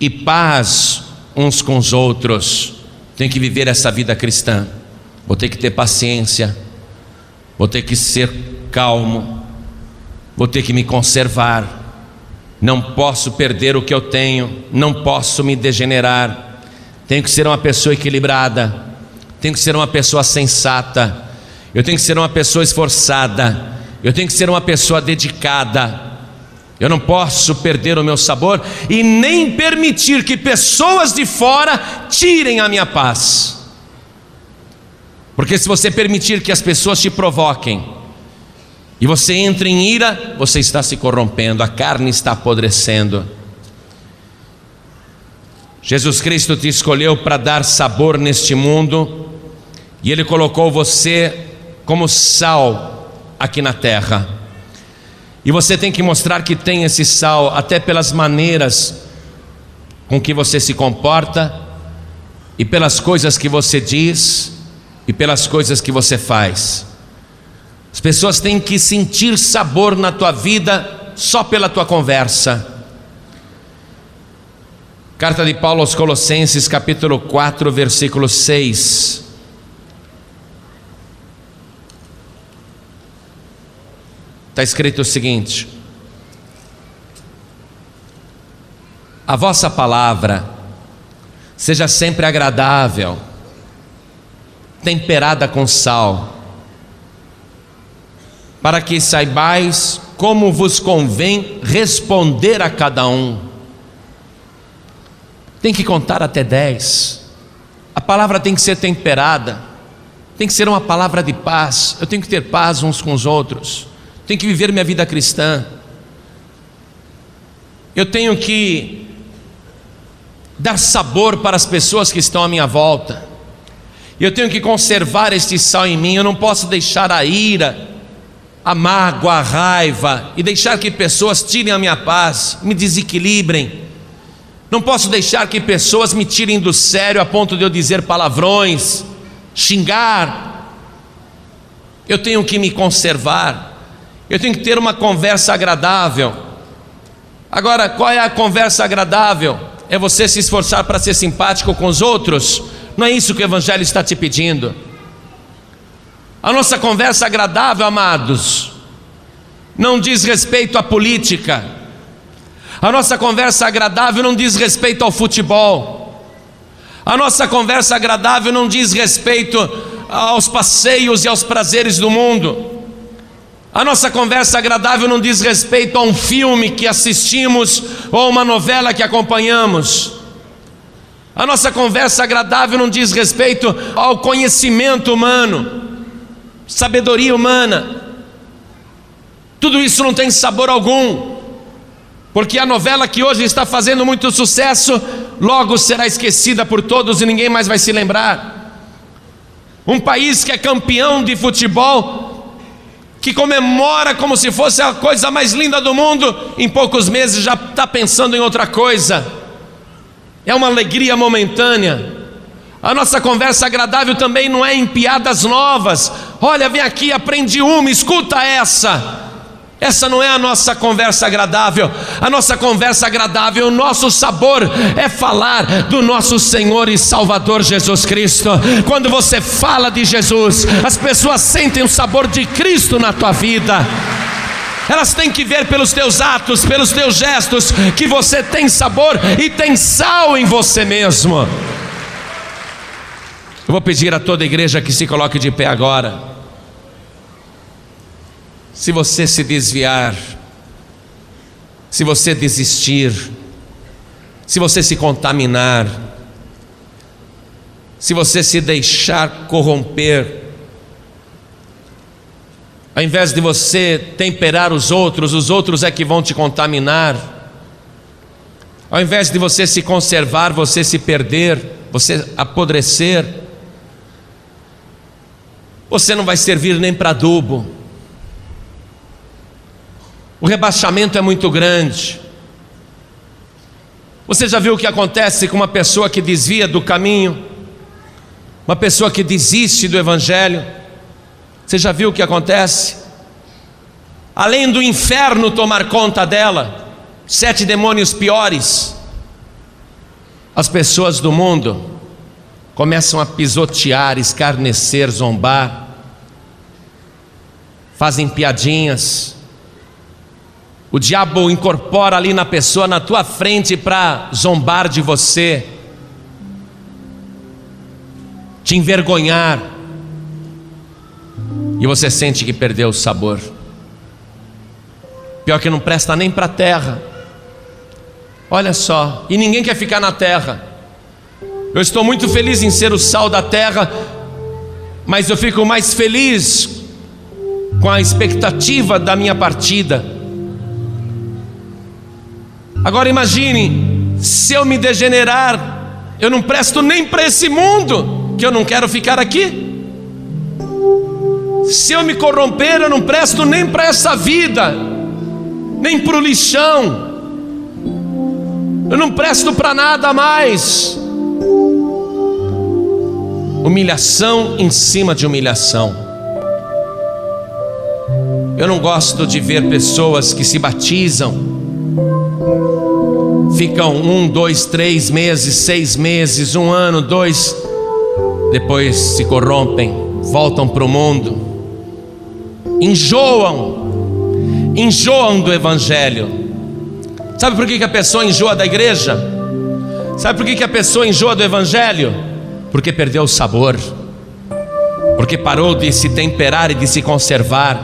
e paz uns com os outros. Tem que viver essa vida cristã. Vou ter que ter paciência. Vou ter que ser calmo. Vou ter que me conservar. Não posso perder o que eu tenho. Não posso me degenerar. Tenho que ser uma pessoa equilibrada. Tenho que ser uma pessoa sensata. Eu tenho que ser uma pessoa esforçada. Eu tenho que ser uma pessoa dedicada. Eu não posso perder o meu sabor e nem permitir que pessoas de fora tirem a minha paz. Porque se você permitir que as pessoas te provoquem e você entre em ira, você está se corrompendo, a carne está apodrecendo. Jesus Cristo te escolheu para dar sabor neste mundo e Ele colocou você como sal aqui na terra. E você tem que mostrar que tem esse sal, até pelas maneiras com que você se comporta, e pelas coisas que você diz, e pelas coisas que você faz. As pessoas têm que sentir sabor na tua vida só pela tua conversa. Carta de Paulo aos Colossenses, capítulo 4, versículo 6. Está escrito o seguinte: A vossa palavra seja sempre agradável, temperada com sal, para que saibais como vos convém responder a cada um. Tem que contar até dez. A palavra tem que ser temperada, tem que ser uma palavra de paz. Eu tenho que ter paz uns com os outros tenho que viver minha vida cristã. Eu tenho que dar sabor para as pessoas que estão à minha volta. Eu tenho que conservar este sal em mim. Eu não posso deixar a ira, a mágoa, a raiva e deixar que pessoas tirem a minha paz, me desequilibrem. Não posso deixar que pessoas me tirem do sério a ponto de eu dizer palavrões, xingar. Eu tenho que me conservar. Eu tenho que ter uma conversa agradável. Agora, qual é a conversa agradável? É você se esforçar para ser simpático com os outros? Não é isso que o Evangelho está te pedindo. A nossa conversa agradável, amados, não diz respeito à política. A nossa conversa agradável não diz respeito ao futebol. A nossa conversa agradável não diz respeito aos passeios e aos prazeres do mundo. A nossa conversa agradável não diz respeito a um filme que assistimos ou uma novela que acompanhamos. A nossa conversa agradável não diz respeito ao conhecimento humano, sabedoria humana. Tudo isso não tem sabor algum, porque a novela que hoje está fazendo muito sucesso, logo será esquecida por todos e ninguém mais vai se lembrar. Um país que é campeão de futebol que comemora como se fosse a coisa mais linda do mundo, em poucos meses já está pensando em outra coisa. É uma alegria momentânea. A nossa conversa agradável também não é em piadas novas. Olha, vem aqui, aprende uma, escuta essa. Essa não é a nossa conversa agradável. A nossa conversa agradável, o nosso sabor é falar do nosso Senhor e Salvador Jesus Cristo. Quando você fala de Jesus, as pessoas sentem o sabor de Cristo na tua vida. Elas têm que ver pelos teus atos, pelos teus gestos, que você tem sabor e tem sal em você mesmo. Eu vou pedir a toda a igreja que se coloque de pé agora. Se você se desviar, se você desistir, se você se contaminar, se você se deixar corromper, ao invés de você temperar os outros, os outros é que vão te contaminar. Ao invés de você se conservar, você se perder, você apodrecer, você não vai servir nem para adubo o rebaixamento é muito grande. Você já viu o que acontece com uma pessoa que desvia do caminho? Uma pessoa que desiste do Evangelho? Você já viu o que acontece? Além do inferno tomar conta dela, sete demônios piores, as pessoas do mundo começam a pisotear, escarnecer, zombar, fazem piadinhas. O diabo incorpora ali na pessoa, na tua frente, para zombar de você, te envergonhar, e você sente que perdeu o sabor. Pior que não presta nem para a terra. Olha só, e ninguém quer ficar na terra. Eu estou muito feliz em ser o sal da terra, mas eu fico mais feliz com a expectativa da minha partida. Agora imagine, se eu me degenerar, eu não presto nem para esse mundo, que eu não quero ficar aqui. Se eu me corromper, eu não presto nem para essa vida, nem para o lixão, eu não presto para nada mais humilhação em cima de humilhação. Eu não gosto de ver pessoas que se batizam, ficam um, dois, três meses, seis meses, um ano, dois, depois se corrompem, voltam para o mundo, enjoam, enjoam do Evangelho. Sabe por que, que a pessoa enjoa da igreja? Sabe por que, que a pessoa enjoa do Evangelho? porque perdeu o sabor, porque parou de se temperar e de se conservar.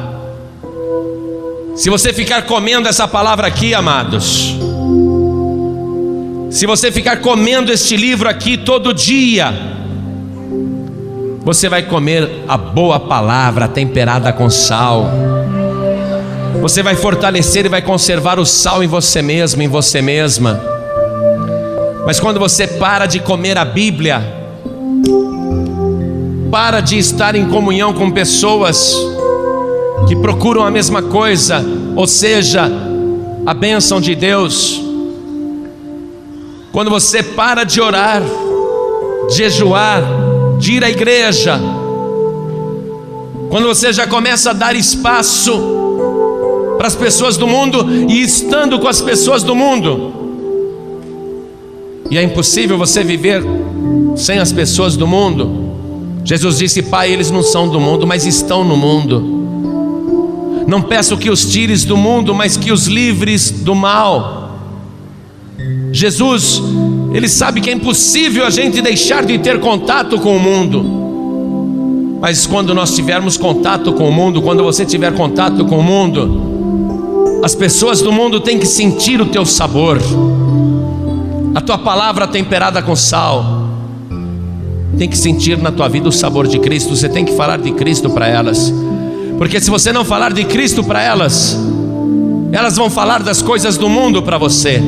Se você ficar comendo essa palavra aqui, amados, se você ficar comendo este livro aqui todo dia, você vai comer a boa palavra temperada com sal. Você vai fortalecer e vai conservar o sal em você mesmo, em você mesma. Mas quando você para de comer a Bíblia, para de estar em comunhão com pessoas que procuram a mesma coisa, ou seja, a bênção de Deus. Quando você para de orar, de jejuar, de ir à igreja, quando você já começa a dar espaço para as pessoas do mundo e estando com as pessoas do mundo, e é impossível você viver sem as pessoas do mundo. Jesus disse: Pai, eles não são do mundo, mas estão no mundo. Não peço que os tires do mundo, mas que os livres do mal. Jesus, Ele sabe que é impossível a gente deixar de ter contato com o mundo. Mas quando nós tivermos contato com o mundo, quando você tiver contato com o mundo, as pessoas do mundo têm que sentir o teu sabor, a tua palavra temperada com sal tem que sentir na tua vida o sabor de Cristo, você tem que falar de Cristo para elas. Porque se você não falar de Cristo para elas, elas vão falar das coisas do mundo para você.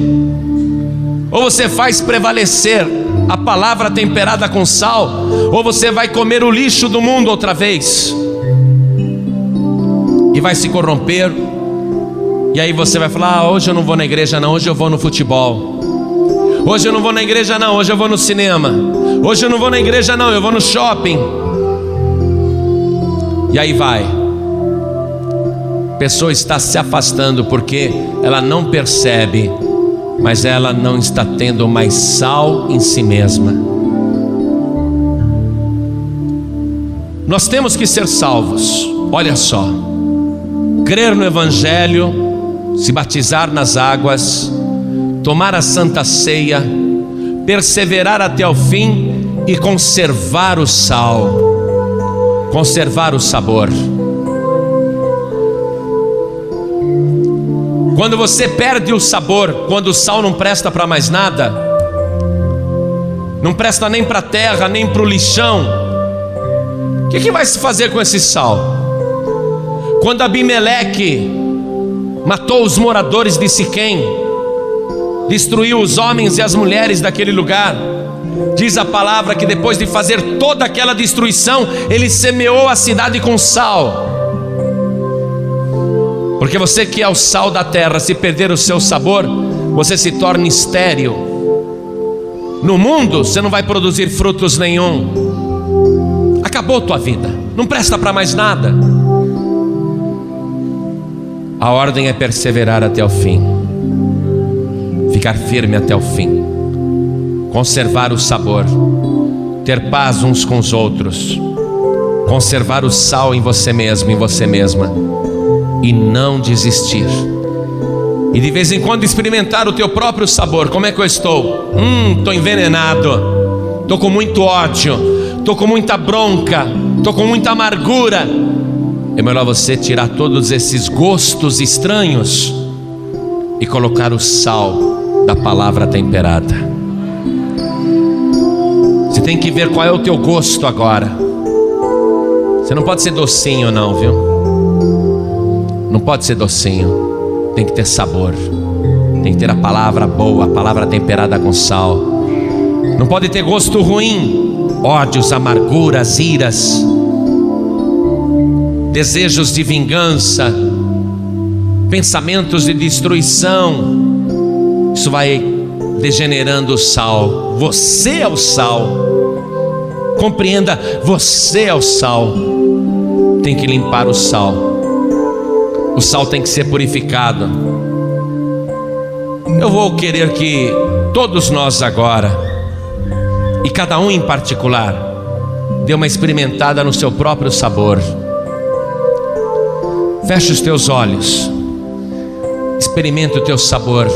Ou você faz prevalecer a palavra temperada com sal, ou você vai comer o lixo do mundo outra vez. E vai se corromper. E aí você vai falar: ah, hoje eu não vou na igreja, não, hoje eu vou no futebol. Hoje eu não vou na igreja, não, hoje eu vou no cinema. Hoje eu não vou na igreja, não, eu vou no shopping. E aí vai. A pessoa está se afastando porque ela não percebe, mas ela não está tendo mais sal em si mesma. Nós temos que ser salvos. Olha só. Crer no Evangelho, se batizar nas águas, tomar a santa ceia, perseverar até o fim e conservar o sal, conservar o sabor. Quando você perde o sabor, quando o sal não presta para mais nada, não presta nem para a terra, nem para o lixão, o que, que vai se fazer com esse sal? Quando Abimeleque matou os moradores de Siquém, destruiu os homens e as mulheres daquele lugar. Diz a palavra que depois de fazer toda aquela destruição, ele semeou a cidade com sal. Porque você que é o sal da terra, se perder o seu sabor, você se torna estéril. No mundo você não vai produzir frutos nenhum. Acabou tua vida, não presta para mais nada. A ordem é perseverar até o fim, ficar firme até o fim, conservar o sabor, ter paz uns com os outros, conservar o sal em você mesmo, em você mesma, e não desistir. E de vez em quando experimentar o teu próprio sabor. Como é que eu estou? Hum, estou envenenado. Estou com muito ódio. Estou com muita bronca. Estou com muita amargura é melhor você tirar todos esses gostos estranhos e colocar o sal da palavra temperada. Você tem que ver qual é o teu gosto agora. Você não pode ser docinho, não, viu? Não pode ser docinho. Tem que ter sabor. Tem que ter a palavra boa, a palavra temperada com sal. Não pode ter gosto ruim, ódios, amarguras, iras desejos de vingança, pensamentos de destruição. Isso vai degenerando o sal. Você é o sal. Compreenda, você é o sal. Tem que limpar o sal. O sal tem que ser purificado. Eu vou querer que todos nós agora, e cada um em particular, dê uma experimentada no seu próprio sabor. Feche os teus olhos. Experimente o teu sabor.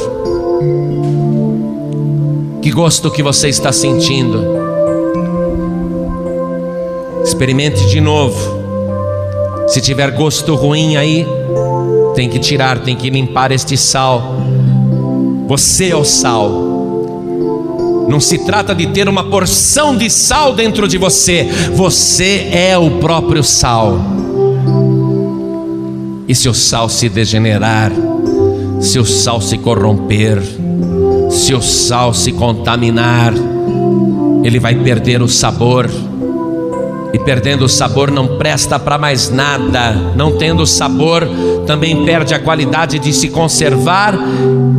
Que gosto que você está sentindo. Experimente de novo. Se tiver gosto ruim aí, tem que tirar, tem que limpar este sal. Você é o sal. Não se trata de ter uma porção de sal dentro de você, você é o próprio sal. E se o sal se degenerar, se o sal se corromper, se o sal se contaminar, ele vai perder o sabor. Perdendo o sabor não presta para mais nada. Não tendo sabor, também perde a qualidade de se conservar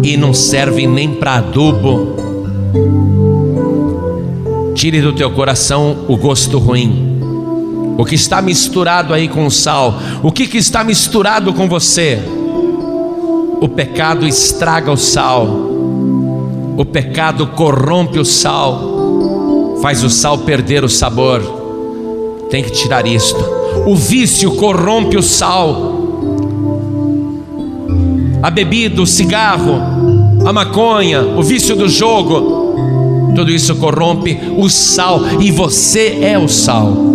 e não serve nem para adubo. Tire do teu coração o gosto ruim o que está misturado aí com o sal? O que, que está misturado com você? O pecado estraga o sal. O pecado corrompe o sal. Faz o sal perder o sabor. Tem que tirar isto. O vício corrompe o sal. A bebida, o cigarro, a maconha, o vício do jogo, tudo isso corrompe o sal e você é o sal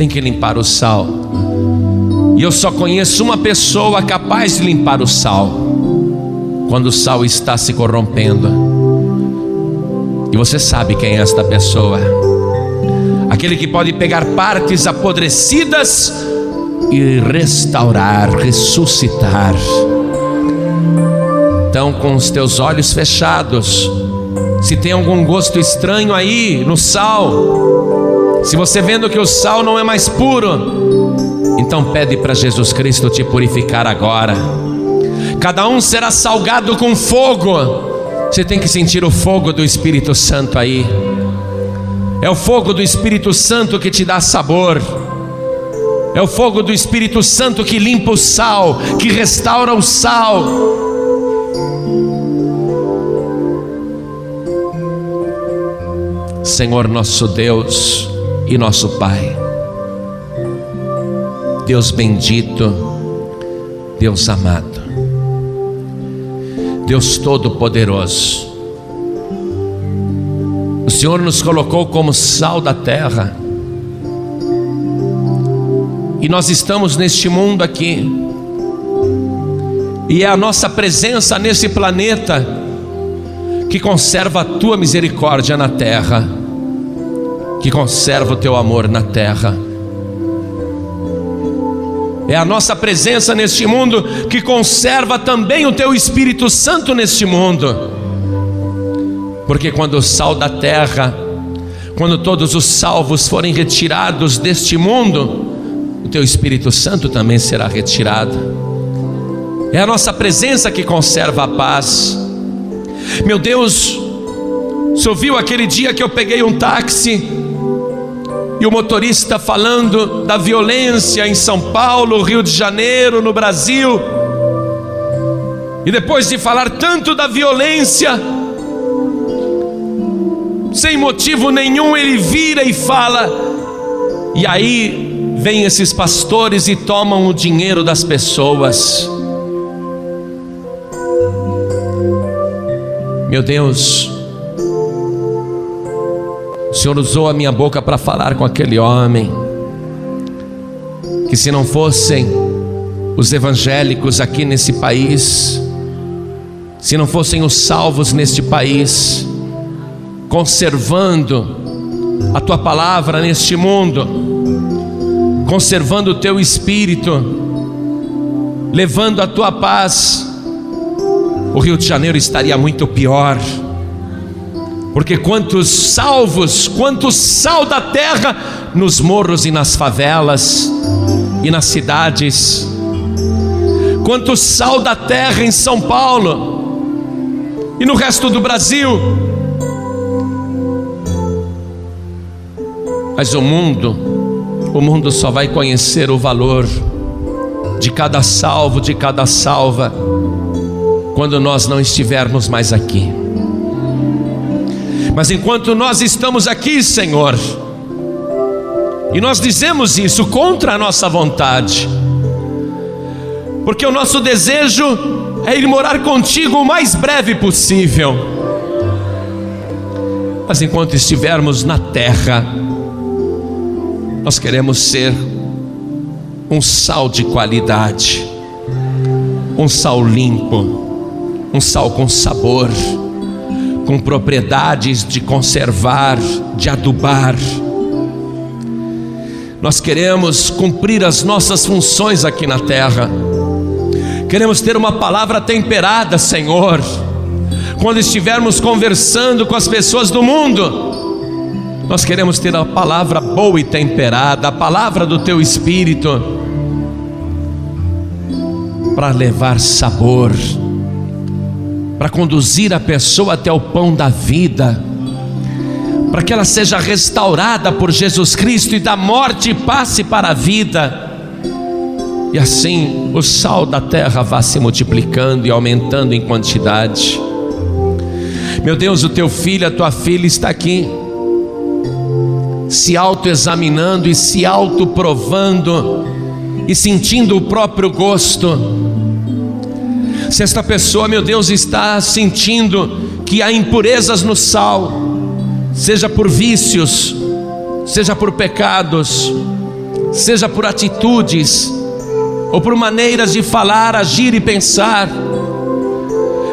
tem que limpar o sal. E eu só conheço uma pessoa capaz de limpar o sal, quando o sal está se corrompendo. E você sabe quem é esta pessoa? Aquele que pode pegar partes apodrecidas e restaurar, ressuscitar. Então, com os teus olhos fechados, se tem algum gosto estranho aí no sal, se você vendo que o sal não é mais puro, então pede para Jesus Cristo te purificar agora. Cada um será salgado com fogo. Você tem que sentir o fogo do Espírito Santo aí. É o fogo do Espírito Santo que te dá sabor. É o fogo do Espírito Santo que limpa o sal, que restaura o sal. Senhor nosso Deus, e nosso Pai. Deus bendito, Deus amado, Deus Todo-Poderoso, Senhor nos colocou como sal da terra, e nós estamos neste mundo aqui, e é a nossa presença nesse planeta que conserva a tua misericórdia na terra que conserva o teu amor na terra. É a nossa presença neste mundo que conserva também o teu Espírito Santo neste mundo. Porque quando o sal da terra, quando todos os salvos forem retirados deste mundo, o teu Espírito Santo também será retirado. É a nossa presença que conserva a paz. Meu Deus, você ouviu aquele dia que eu peguei um táxi e o motorista falando da violência em São Paulo, Rio de Janeiro, no Brasil. E depois de falar tanto da violência, sem motivo nenhum, ele vira e fala, e aí vem esses pastores e tomam o dinheiro das pessoas. Meu Deus, o Senhor usou a minha boca para falar com aquele homem, que se não fossem os evangélicos aqui nesse país, se não fossem os salvos neste país, conservando a tua palavra neste mundo, conservando o teu espírito, levando a tua paz, o Rio de Janeiro estaria muito pior. Porque quantos salvos, quantos sal da terra nos morros e nas favelas e nas cidades. Quanto sal da terra em São Paulo e no resto do Brasil. Mas o mundo, o mundo só vai conhecer o valor de cada salvo, de cada salva, quando nós não estivermos mais aqui. Mas enquanto nós estamos aqui, Senhor, e nós dizemos isso contra a nossa vontade, porque o nosso desejo é ir morar contigo o mais breve possível. Mas enquanto estivermos na terra, nós queremos ser um sal de qualidade, um sal limpo, um sal com sabor com propriedades de conservar, de adubar. Nós queremos cumprir as nossas funções aqui na terra. Queremos ter uma palavra temperada, Senhor. Quando estivermos conversando com as pessoas do mundo, nós queremos ter a palavra boa e temperada, a palavra do Teu Espírito, para levar sabor para conduzir a pessoa até o pão da vida, para que ela seja restaurada por Jesus Cristo e da morte passe para a vida, e assim o sal da terra vá se multiplicando e aumentando em quantidade. Meu Deus, o teu filho, a tua filha está aqui, se autoexaminando e se autoprovando e sentindo o próprio gosto se esta pessoa, meu Deus, está sentindo que há impurezas no sal, seja por vícios, seja por pecados, seja por atitudes, ou por maneiras de falar, agir e pensar.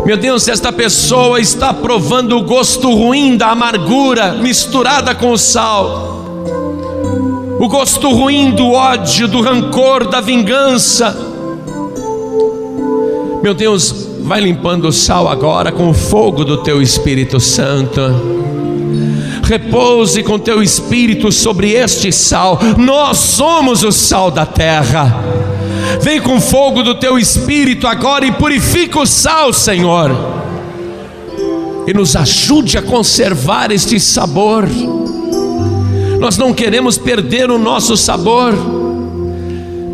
Meu Deus, esta pessoa está provando o gosto ruim da amargura misturada com o sal, o gosto ruim do ódio, do rancor, da vingança, meu Deus, vai limpando o sal agora com o fogo do teu Espírito Santo. Repouse com teu espírito sobre este sal. Nós somos o sal da terra. Vem com fogo do teu espírito agora e purifica o sal, Senhor. E nos ajude a conservar este sabor. Nós não queremos perder o nosso sabor.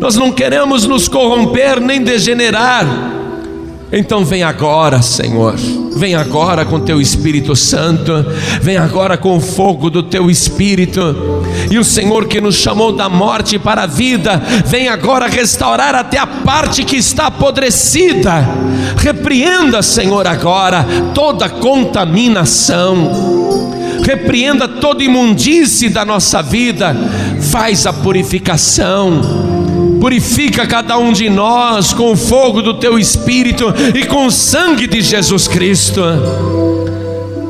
Nós não queremos nos corromper nem degenerar então vem agora, Senhor. Vem agora com teu Espírito Santo, vem agora com o fogo do teu Espírito. E o Senhor que nos chamou da morte para a vida, vem agora restaurar até a parte que está apodrecida. Repreenda, Senhor, agora toda contaminação. Repreenda toda imundície da nossa vida. Faz a purificação purifica cada um de nós com o fogo do teu espírito e com o sangue de Jesus Cristo.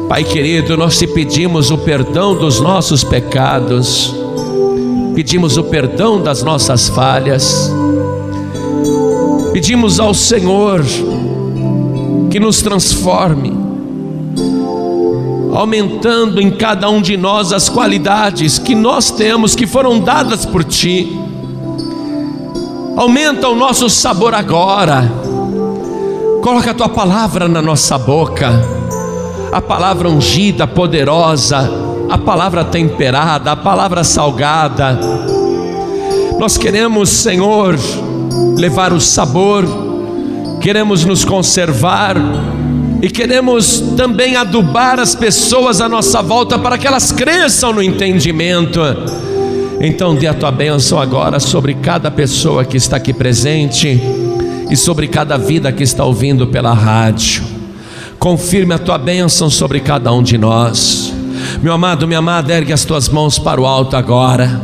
Pai querido, nós te pedimos o perdão dos nossos pecados, pedimos o perdão das nossas falhas, pedimos ao Senhor que nos transforme, aumentando em cada um de nós as qualidades que nós temos, que foram dadas por Ti Aumenta o nosso sabor agora. Coloca a tua palavra na nossa boca, a palavra ungida, poderosa, a palavra temperada, a palavra salgada. Nós queremos, Senhor, levar o sabor, queremos nos conservar e queremos também adubar as pessoas à nossa volta para que elas cresçam no entendimento. Então, dê a tua bênção agora sobre cada pessoa que está aqui presente e sobre cada vida que está ouvindo pela rádio. Confirme a tua bênção sobre cada um de nós. Meu amado, minha amada, ergue as tuas mãos para o alto agora.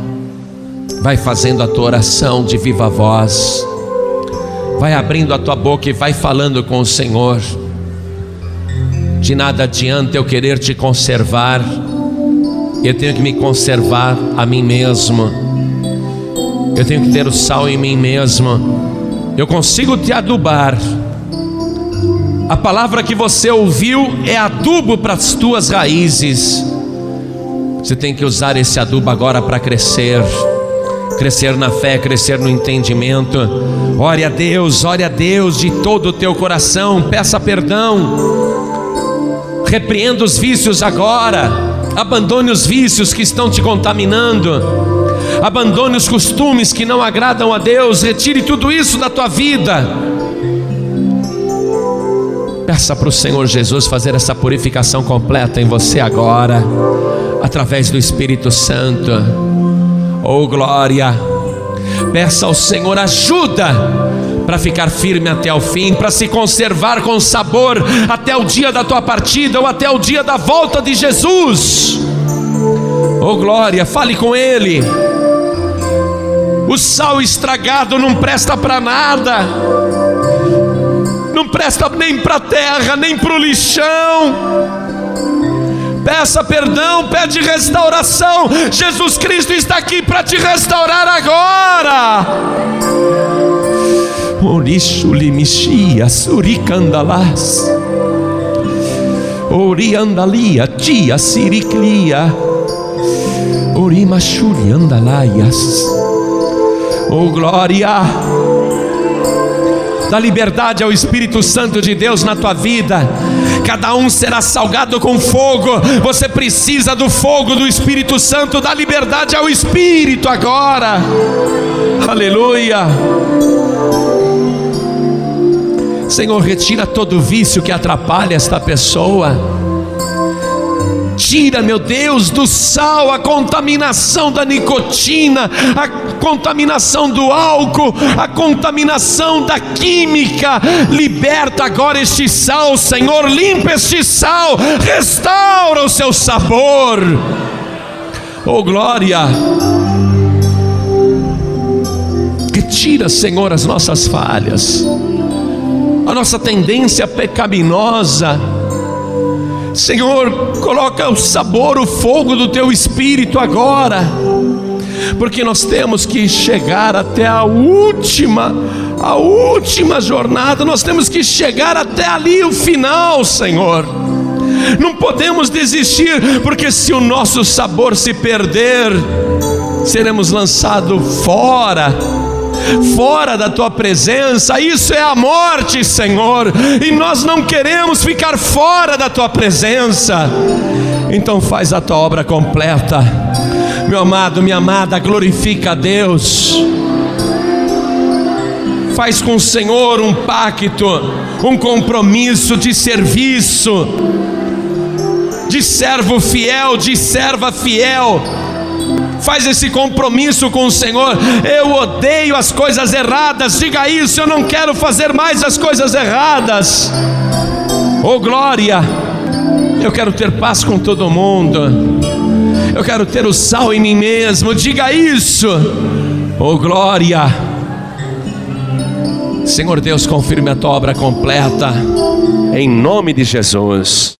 Vai fazendo a tua oração de viva voz. Vai abrindo a tua boca e vai falando com o Senhor. De nada adianta eu querer te conservar, eu tenho que me conservar a mim mesmo, eu tenho que ter o sal em mim mesmo, eu consigo te adubar. A palavra que você ouviu é adubo para as tuas raízes. Você tem que usar esse adubo agora para crescer, crescer na fé, crescer no entendimento. Ore a Deus, ore a Deus de todo o teu coração, peça perdão Repreenda os vícios agora. Abandone os vícios que estão te contaminando. Abandone os costumes que não agradam a Deus. Retire tudo isso da tua vida. Peça para o Senhor Jesus fazer essa purificação completa em você agora, através do Espírito Santo. Oh glória! Peça ao Senhor ajuda para ficar firme até o fim, para se conservar com sabor até o dia da tua partida ou até o dia da volta de Jesus. Oh glória, fale com Ele. O sal estragado não presta para nada, não presta nem para a terra, nem para o lixão. Peça perdão, pede restauração. Jesus Cristo está aqui para te restaurar agora. Orixulimixia, suricandalas. Oriandalia, tia siriclia. Orimachuriandalaias. Oh glória! Dá liberdade ao Espírito Santo de Deus na tua vida. Cada um será salgado com fogo. Você precisa do fogo do Espírito Santo. Dá liberdade ao Espírito agora. Aleluia. Senhor, retira todo vício que atrapalha esta pessoa. Tira, meu Deus, do sal a contaminação da nicotina, a contaminação do álcool, a contaminação da química. Liberta agora este sal, Senhor. Limpa este sal, restaura o seu sabor. Oh glória! Retira, Senhor, as nossas falhas nossa tendência pecaminosa. Senhor, coloca o sabor, o fogo do teu espírito agora, porque nós temos que chegar até a última, a última jornada, nós temos que chegar até ali o final, Senhor. Não podemos desistir, porque se o nosso sabor se perder, seremos lançados fora fora da tua presença, isso é a morte, Senhor, e nós não queremos ficar fora da tua presença. Então faz a tua obra completa. Meu amado, minha amada, glorifica a Deus. Faz com o Senhor um pacto, um compromisso de serviço, de servo fiel, de serva fiel faz esse compromisso com o Senhor. Eu odeio as coisas erradas, diga isso, eu não quero fazer mais as coisas erradas. Oh glória, eu quero ter paz com todo mundo, eu quero ter o sal em mim mesmo, diga isso. Oh glória, Senhor Deus, confirme a tua obra completa, em nome de Jesus.